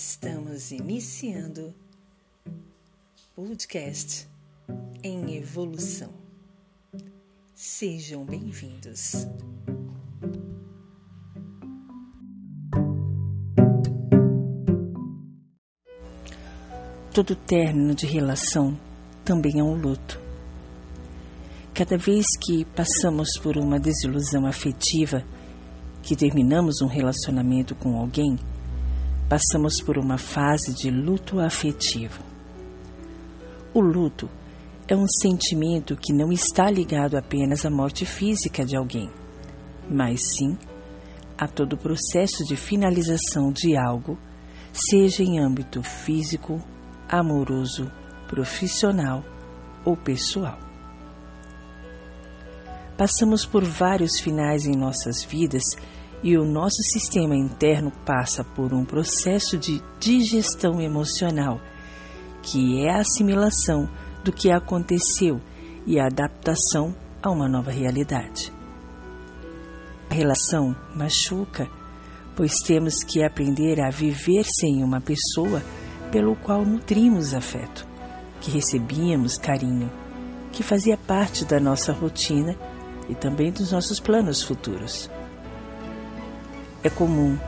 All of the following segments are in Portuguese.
Estamos iniciando podcast em evolução. Sejam bem-vindos. Todo término de relação também é um luto. Cada vez que passamos por uma desilusão afetiva, que terminamos um relacionamento com alguém, passamos por uma fase de luto afetivo. O luto é um sentimento que não está ligado apenas à morte física de alguém, mas sim a todo o processo de finalização de algo, seja em âmbito físico, amoroso, profissional ou pessoal. Passamos por vários finais em nossas vidas e o nosso sistema interno passa por um processo de digestão emocional, que é a assimilação do que aconteceu e a adaptação a uma nova realidade. A relação machuca, pois temos que aprender a viver sem uma pessoa pelo qual nutrimos afeto, que recebíamos carinho, que fazia parte da nossa rotina e também dos nossos planos futuros. É comum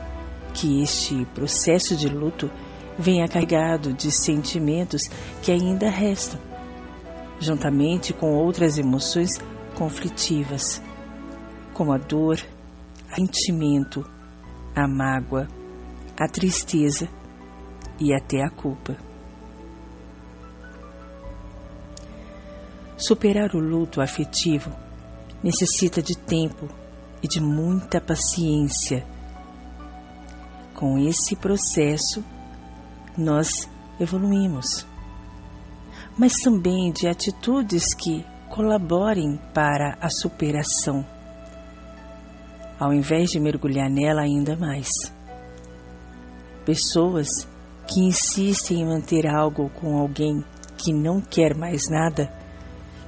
que este processo de luto venha carregado de sentimentos que ainda restam, juntamente com outras emoções conflitivas, como a dor, o sentimento, a mágoa, a tristeza e até a culpa. Superar o luto afetivo necessita de tempo e de muita paciência com esse processo, nós evoluímos, mas também de atitudes que colaborem para a superação, ao invés de mergulhar nela ainda mais. Pessoas que insistem em manter algo com alguém que não quer mais nada,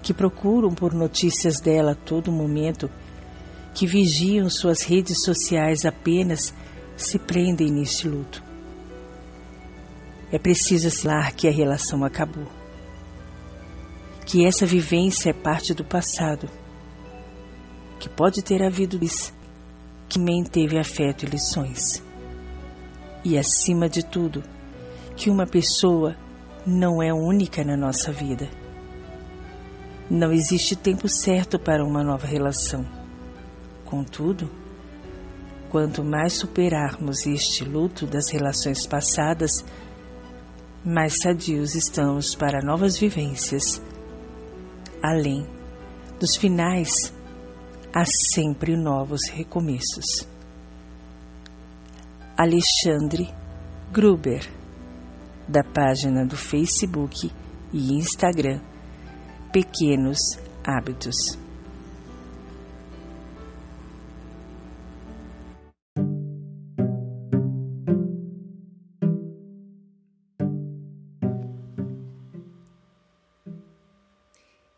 que procuram por notícias dela a todo momento, que vigiam suas redes sociais apenas se prendem neste luto. É preciso assinar que a relação acabou, que essa vivência é parte do passado, que pode ter havido isso, que nem teve afeto e lições. E acima de tudo, que uma pessoa não é única na nossa vida. Não existe tempo certo para uma nova relação. Contudo, Quanto mais superarmos este luto das relações passadas, mais sadios estamos para novas vivências. Além dos finais, há sempre novos recomeços. Alexandre Gruber, da página do Facebook e Instagram Pequenos Hábitos.